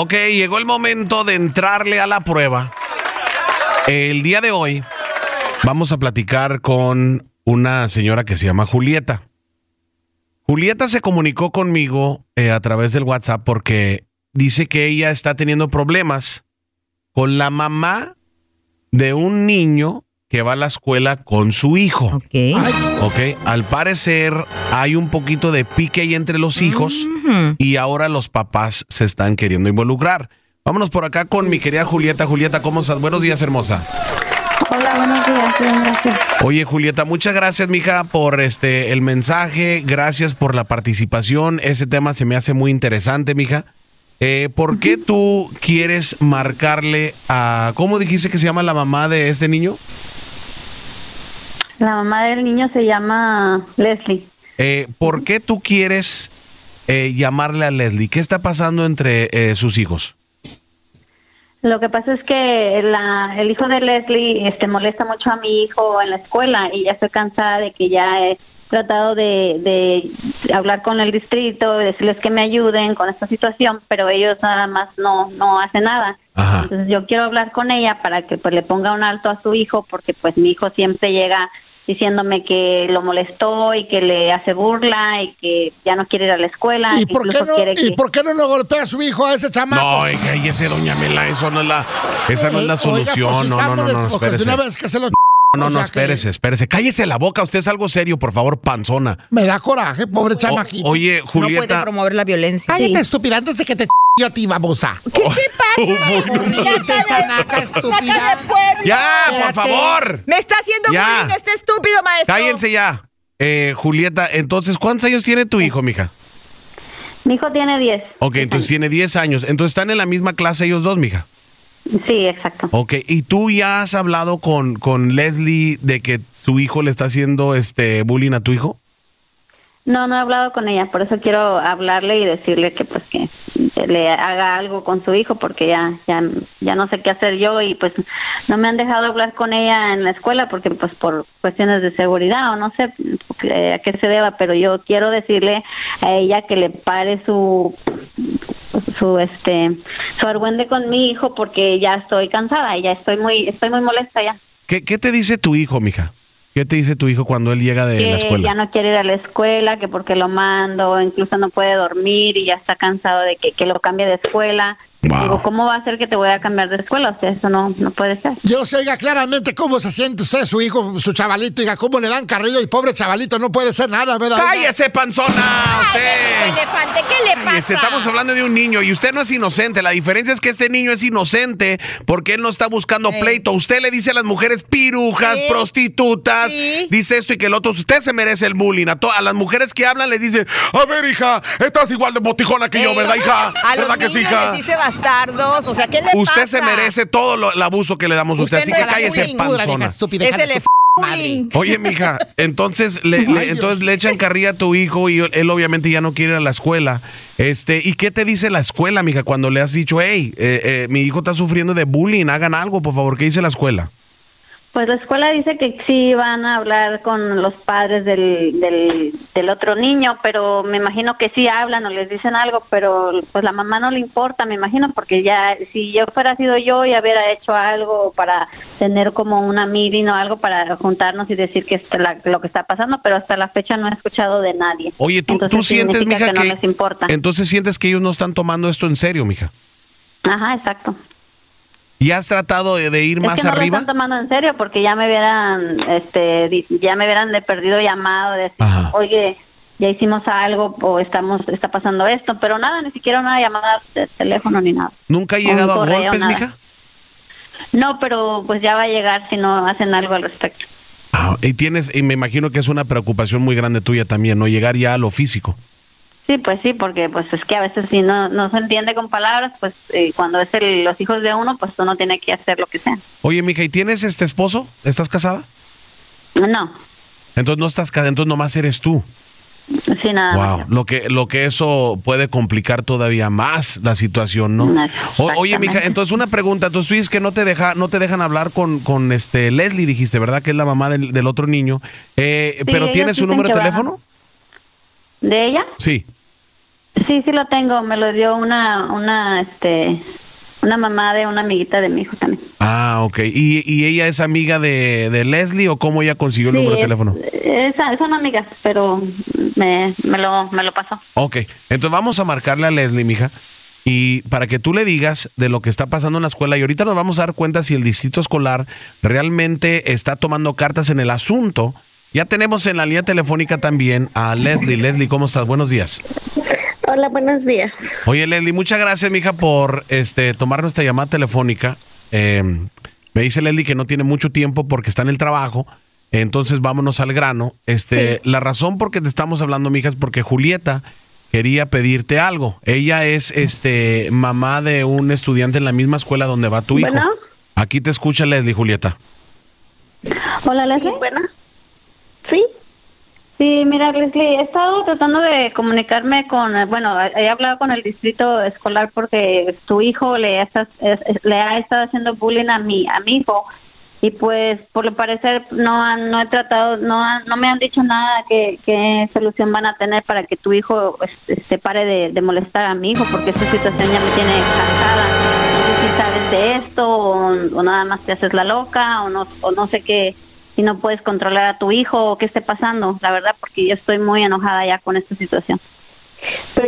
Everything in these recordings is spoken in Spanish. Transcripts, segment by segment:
Ok, llegó el momento de entrarle a la prueba. El día de hoy vamos a platicar con una señora que se llama Julieta. Julieta se comunicó conmigo eh, a través del WhatsApp porque dice que ella está teniendo problemas con la mamá de un niño que va a la escuela con su hijo. Ok. Ok, al parecer hay un poquito de pique ahí entre los hijos Ujú. y ahora los papás se están queriendo involucrar. Vámonos por acá con mi querida Julieta. Julieta, ¿cómo estás? Buenos días, hermosa. Hola, buenos días, bien, gracias. Oye, Julieta, muchas gracias, mija, por este el mensaje. Gracias por la participación. Ese tema se me hace muy interesante, mija. Eh, ¿Por qué tú quieres marcarle a... ¿Cómo dijiste que se llama la mamá de este niño? La mamá del niño se llama Leslie. Eh, ¿Por qué tú quieres eh, llamarle a Leslie? ¿Qué está pasando entre eh, sus hijos? Lo que pasa es que la, el hijo de Leslie este, molesta mucho a mi hijo en la escuela y ya estoy cansada de que ya he tratado de, de hablar con el distrito, decirles que me ayuden con esta situación, pero ellos nada más no, no hacen nada. Ajá. Entonces yo quiero hablar con ella para que pues le ponga un alto a su hijo porque pues mi hijo siempre llega diciéndome que lo molestó y que le hace burla y que ya no quiere ir a la escuela. ¿Y por, qué no, ¿Y que- por qué no le golpea a su hijo a ese chamaco? No, oiga, y ese doña Mela, eso no es la, esa no es la Oiga, pues, solución. no, no, no, no, de espérese. una vez que se lo No, o no, espérese, espérese. Cállese la boca, usted es algo serio, por favor, panzona. Me da coraje, pobre O- chamaquito. oye, No puede Julieta. promover la violencia. Cállate, estúpida, antes de que te yo a ti, babosa. ¿Qué te pasa? Ríete, esta naca estúpida. ya, por favor. Me está haciendo Ya. bullying este estúpido maestro. Cállense ya. Eh, Julieta, entonces, ¿cuántos años tiene tu hijo, mija? Mi hijo tiene 10. Ok, entonces tiene 10 años. Entonces están en la misma clase ellos dos, mija. Sí, exacto. Ok, ¿y tú ya has hablado con, con Leslie de que su hijo le está haciendo este bullying a tu hijo? No, no he hablado con ella, por eso quiero hablarle y decirle que pues que le haga algo con su hijo porque ya ya ya no sé qué hacer yo y pues no me han dejado hablar con ella en la escuela porque pues por cuestiones de seguridad o no sé eh, a qué se deba, pero yo quiero decirle a ella que le pare su su este su argüende con mi hijo porque ya estoy cansada y ya estoy muy estoy muy molesta ya. ¿Qué, qué te dice tu hijo, mija? ¿Qué te dice tu hijo cuando él llega de la que escuela? ya no quiere ir a la escuela, que porque lo mando, incluso no puede dormir y ya está cansado de que, que lo cambie de escuela. Wow. Digo, ¿cómo va a ser que te voy a cambiar de escuela? O sea, eso no, no puede ser. Yo sé, oiga, claramente cómo se siente usted, su hijo, su chavalito, oiga, cómo le dan carrillo y pobre chavalito no puede ser nada, ¿verdad? ¡Cállese, panzona! Usted. Elefante, ¿qué le pasa? Cállese, estamos hablando de un niño y usted no es inocente. La diferencia es que este niño es inocente porque él no está buscando pleito. Usted le dice a las mujeres pirujas, Sí. prostitutas, Sí. dice esto y que el otro. Usted se merece el bullying. A, to- a las mujeres que hablan les dice, a ver, hija, estás igual de botijona que yo, ¿verdad, hija? A los ¿Verdad que sí, niños hija? les dice bastardos, o sea, ¿qué le pasa? Usted se merece todo lo- el abuso que le damos a usted, Usted así no que es cállese, panzona. estúpida, Es el madre. Oye, mija, entonces le, le- entonces le echan carrilla a tu hijo y él obviamente ya no quiere ir a la escuela. Este, ¿y qué te dice la escuela, mija, cuando le has dicho, hey, eh, eh, mi hijo está sufriendo de bullying, hagan algo, por favor? ¿Qué dice la escuela? Pues la escuela dice que sí van a hablar con los padres del, del, del otro niño, pero me imagino que sí hablan o les dicen algo, pero pues la mamá no le importa, me imagino, porque ya si yo fuera sido yo y hubiera hecho algo para tener como una meeting o algo para juntarnos y decir que esto la- lo que está pasando, pero hasta la fecha no he escuchado de nadie. Oye, tú, Entonces tú sientes, mija, que que, no les importa. entonces sientes que ellos no están tomando esto en serio, mija. Ajá, exacto. ¿Y has tratado de, ir Es más que no arriba? lo están tomando en serio porque ya me hubieran, este, ya me hubieran de perdido llamado de decir, Ajá. oye, ya hicimos algo o estamos, está pasando esto, pero nada, ni siquiera una llamada de teléfono ni nada. ¿Nunca ha llegado a golpes, nada. mija? No, pero pues ya va a llegar si no hacen algo al respecto. Ah, y tienes, y me imagino que es una preocupación muy grande tuya también, ¿no? Llegar ya a lo físico. Sí, pues sí, porque pues es que a veces si no, no se entiende con palabras, pues eh, cuando es el- los hijos de uno, pues uno tiene que hacer lo que sea. Oye, mija, ¿y tienes este esposo? ¿Estás casada? No, Entonces no estás casada, entonces nomás eres tú. sí, nada Wow, más. lo que, lo que eso puede complicar todavía más la situación, ¿no? No, O- oye, mija, entonces una pregunta, entonces tú dices que no te deja, no te dejan hablar con, con este Leslie, dijiste, ¿verdad? Que es la mamá del, del otro niño. Eh, pero ¿tienes su número de teléfono? ¿De ella? Sí. Sí, sí lo tengo. Me lo dio una, una, este, una mamá de una amiguita de mi hijo también. Ah, ok. ¿Y, y ella es amiga de, de Leslie o cómo ella consiguió el Sí, número de es- teléfono? Es, son amigas, pero me, me lo, me lo pasó. Ok, entonces vamos a marcarle a Leslie, mija, y para que tú le digas de lo que está pasando en la escuela y ahorita nos vamos a dar cuenta si el distrito escolar realmente está tomando cartas en el asunto. Ya tenemos en la línea telefónica también a Leslie. Leslie, ¿cómo estás? Buenos días. Hola, buenos días. Oye, Leslie, muchas gracias, mija, por este tomar nuestra llamada telefónica. Eh, me dice Leslie que no tiene mucho tiempo porque está en el trabajo. Entonces vámonos al grano. Este, la razón por que te estamos hablando, mija, es porque Julieta quería pedirte algo. Ella es este mamá de un estudiante en la misma escuela donde va tu hijo. Bueno. Aquí te escucha Leslie, Julieta. Hola, Leslie. Bueno, sí, Sí, mira, Leslie, he estado tratando de comunicarme con, bueno, he hablado con el distrito escolar porque tu hijo le, está, es- es- le ha estado haciendo bullying a mi, a mi hijo y pues por lo parecer no han, no he tratado, no han- no me han dicho nada que qué solución van a tener para que tu hijo este, este, pare de, de molestar a mi hijo porque esta situación ya me tiene cansada. No sé si sabes de esto o, o nada más te haces la loca o no, o no sé qué si no puedes controlar a tu hijo o qué esté pasando, la verdad, porque yo estoy muy enojada ya con esta situación.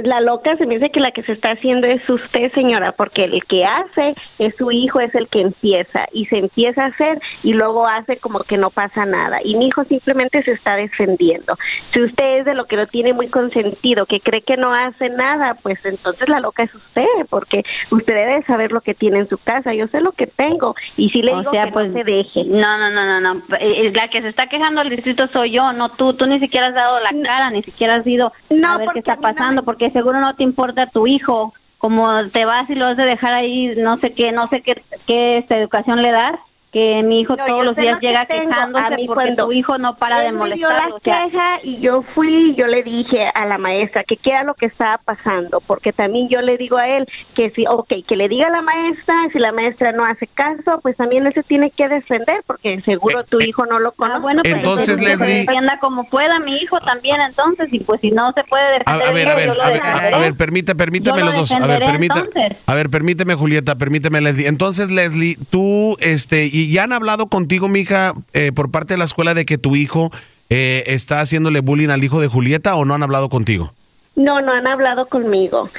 Pues la loca se me dice que la que se está haciendo es usted, señora, porque el que hace es su hijo, es el que empieza y se empieza a hacer y luego hace como que no pasa nada. Y mi hijo simplemente se está defendiendo. Si usted es de lo que lo tiene muy consentido, que cree que no hace nada, pues entonces la loca es usted, porque usted debe saber lo que tiene en su casa. Yo sé lo que tengo y si le O digo sea, que pues no se deje. No, no, no, no, no. Eh, La que se está quejando al distrito soy yo, no tú. Tú ni siquiera has dado la cara, ni siquiera has ido No, a ver qué está pasando, porque seguro no te importa tu hijo. Como te vas y lo has de dejar ahí, no sé qué, no sé qué, qué esta educación le das, que mi hijo No, todos yo los días lo que llega tengo. quejándose A mí porque cuando tu hijo no para de dio molestarlo. la o sea, queja y yo fui y yo le dije a la maestra que qué era lo que estaba pasando, porque también yo le digo a él que si, ok, que le diga a la maestra, si la maestra no hace caso, pues también él se tiene que defender, porque seguro Eh, tu eh, hijo no lo conoce. Ah, bueno, pues Entonces, que se Leslie- defienda como pueda mi hijo también, entonces, y pues si no se puede defender. a ver, yo a ver, a ver, a, ver, permita, permítame Yo lo los dos. A ver, entonces. a ver, permíteme, Julieta, permíteme, Leslie. Entonces, Leslie, tú, este, y ya han hablado contigo, mija, eh, por parte de la escuela de que tu hijo eh, está haciéndole bullying al hijo de Julieta o no han hablado contigo? No, no han hablado conmigo.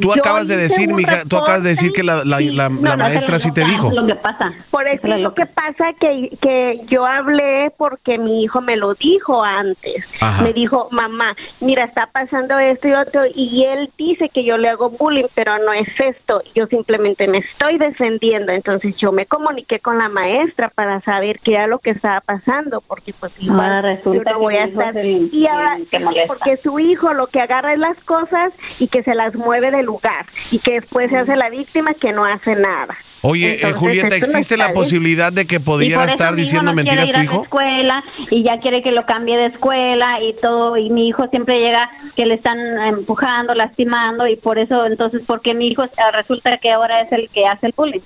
Tú acabas de decir, mija, tú acabas de decir que la, la- la- no, maestra sí te dijo. Es lo que pasa. Por eso Es lo que pasa que, que yo hablé porque mi hijo me lo dijo antes. Ajá. Me dijo, mamá, mira, está pasando esto y otro, y él dice que yo le hago bullying, pero no es esto. Yo simplemente me estoy defendiendo. Entonces yo me comuniqué con la maestra para saber qué era lo que estaba pasando, porque pues igual Ahora resulta yo no voy a estar. Y ahora, porque su hijo lo que agarra es las cosas y que se las mueve del lugar, y que después se hace la víctima que no hace nada. Oye, eh, Entonces, Julieta, esto no ¿existe la posibilidad de que pudiera estar diciendo no mentiras quiere tu a hijo? la escuela y ya quiere que lo cambie de escuela y todo y mi hijo siempre llega que le están empujando, lastimando y por eso entonces porque mi hijo eh, resulta que ahora es el que hace el bullying.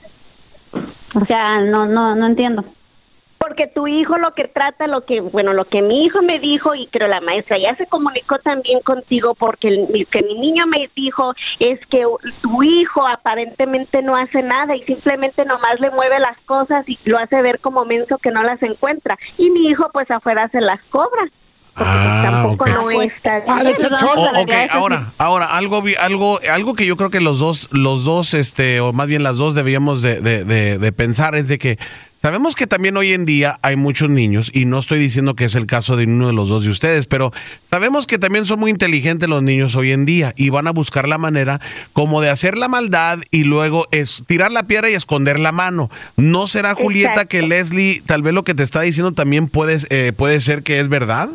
O sea, no no no entiendo. Porque tu hijo lo que trata, lo que, bueno, lo que mi hijo me dijo y creo la maestra ya se comunicó también contigo porque el- lo que mi niño me dijo es que tu hijo aparentemente no hace nada y simplemente nomás le mueve las cosas y lo hace ver como menso que no las encuentra y mi hijo pues afuera se las cobra. Porque pues, Ah, tampoco ok. no está Ah, bien. de ese Entonces, chorro. vamos a Oh, ok, arreglar eso. ahora, ahora, algo, vi- algo, algo que yo creo que los dos, los dos, este, o más bien las dos debíamos de, de- de- de pensar es de que sabemos que también hoy en día hay muchos niños, y no estoy diciendo que es el caso de uno de los dos de ustedes, pero sabemos que también son muy inteligentes los niños hoy en día y van a buscar la manera como de hacer la maldad y luego es tirar la piedra y esconder la mano. ¿No será, Julieta, Exacto. que Leslie, tal vez lo que te está diciendo también puede, eh, puede ser que es verdad?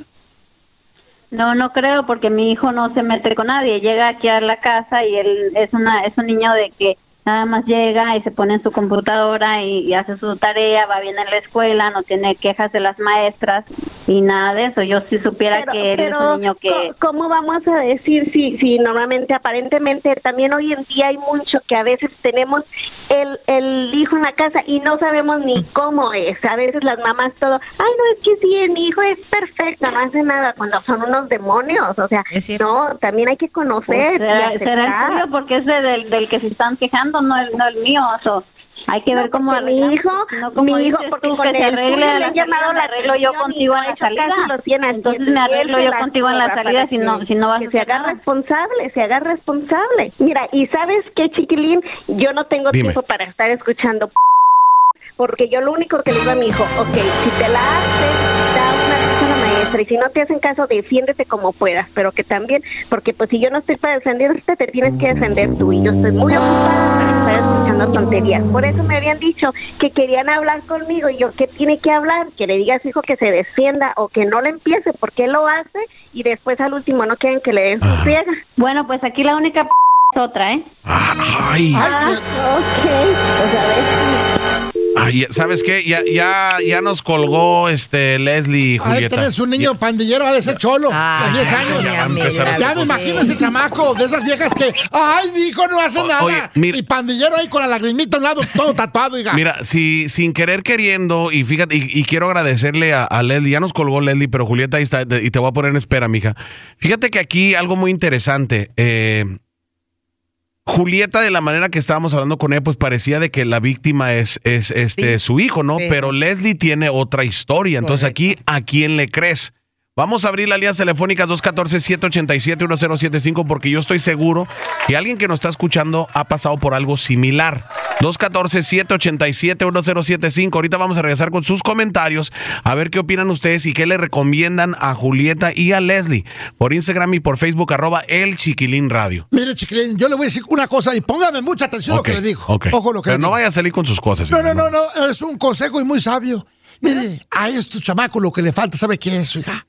No, no creo porque mi hijo no se mete con nadie. Llega aquí a la casa y él es una es un niño de que nada más llega y se pone en su computadora y, y hace su tarea, va bien en la escuela, no tiene quejas de las maestras y nada de eso. Yo si supiera Pero, que él es un niño que... ¿cómo vamos a decir si, si normalmente, aparentemente, también hoy en día hay mucho que a veces tenemos el, el hijo en la casa y no sabemos ni cómo es? A veces las mamás todo, ay, no, es que sí, mi hijo es perfecto, no hace nada, cuando son unos demonios, o sea, no, también hay que conocer Pues, y será, será el aceptar. tuyo porque es de- del, del que se están quejando, no el, no el mío. hay que No, ver cómo mi hijo- no como mi hijo, porque tú, con que se arregle a le la han llamado la arreglo yo contigo en la salida. Entonces me arreglo yo contigo en la salida si no, si no vas a se haga responsable, se haga responsable. Mira, y sabes qué, chiquilín, yo no tengo Dime. tiempo para estar escuchando porque yo lo único que le digo a mi hijo, ok, si te la haces, da una vez a la maestra y si no te hacen caso, defiéndete como puedas, pero que también, porque pues si yo no estoy para defenderte, te tienes que defender tú y yo estoy muy ocupada para estar escuchando tonterías. Por eso me habían dicho que querían hablar conmigo y yo, ¿qué tiene que hablar? Que le diga a su hijo que se defienda o que no le empiece porque él lo hace y después al último no quieren que le den su friega. Bueno, pues aquí la única p otra, ¿eh? Ay, Ay, Ah, ok, pues a ver. ay, ¿sabes qué? Ya, ya, ya nos colgó este Leslie, Julieta. tienes un niño pandillero, ha de ser cholo, Ay, de 10 ya, años. ya, me imagino ese chamaco de esas viejas que, ay, mi hijo no hace O- nada. oye, mira- y pandillero ahí con la lagrimita a un lado, todo tatuado, diga. Mira, si sin querer queriendo, y fíjate, y, y quiero agradecerle a, a Leslie, ya nos colgó Leslie, pero Julieta ahí está, y te voy a poner en espera, mija. Fíjate que aquí algo muy interesante. eh, Julieta, de la manera que estábamos hablando con ella, pues parecía de que la víctima es, es este Sí. su hijo, ¿no? Sí. Pero Leslie tiene otra historia. Entonces aquí, ¿a quién le crees? Vamos a abrir las líneas telefónicas 214-787-1075 porque yo estoy seguro que alguien que nos está escuchando ha pasado por algo similar. 214-787-1075. Ahorita vamos a regresar con sus comentarios a ver qué opinan ustedes y qué le recomiendan a Julieta y a Leslie por Instagram y por Facebook arroba el Chiquilín Radio. Mire, chiquilín, yo le voy a decir una cosa y póngame mucha atención lo que le digo. ok. Ojo lo que Pero le no digo. vaya a salir con sus cosas. No, no, señor, no, no, es un consejo y muy sabio. Mire, a estos chamacos lo que le falta, ¿sabe qué es, hija?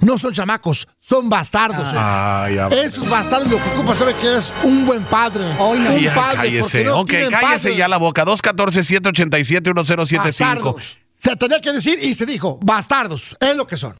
No son chamacos, son bastardos. ya- Esos bastardos lo que ocupa, ¿sabe qué es? Un buen padre. Un Ya, padre, cállese. porque no ok, cállese padre. ya la boca. 214-787-1075. Bastardos. Se tenía que decir y se dijo, bastardos, es lo que son.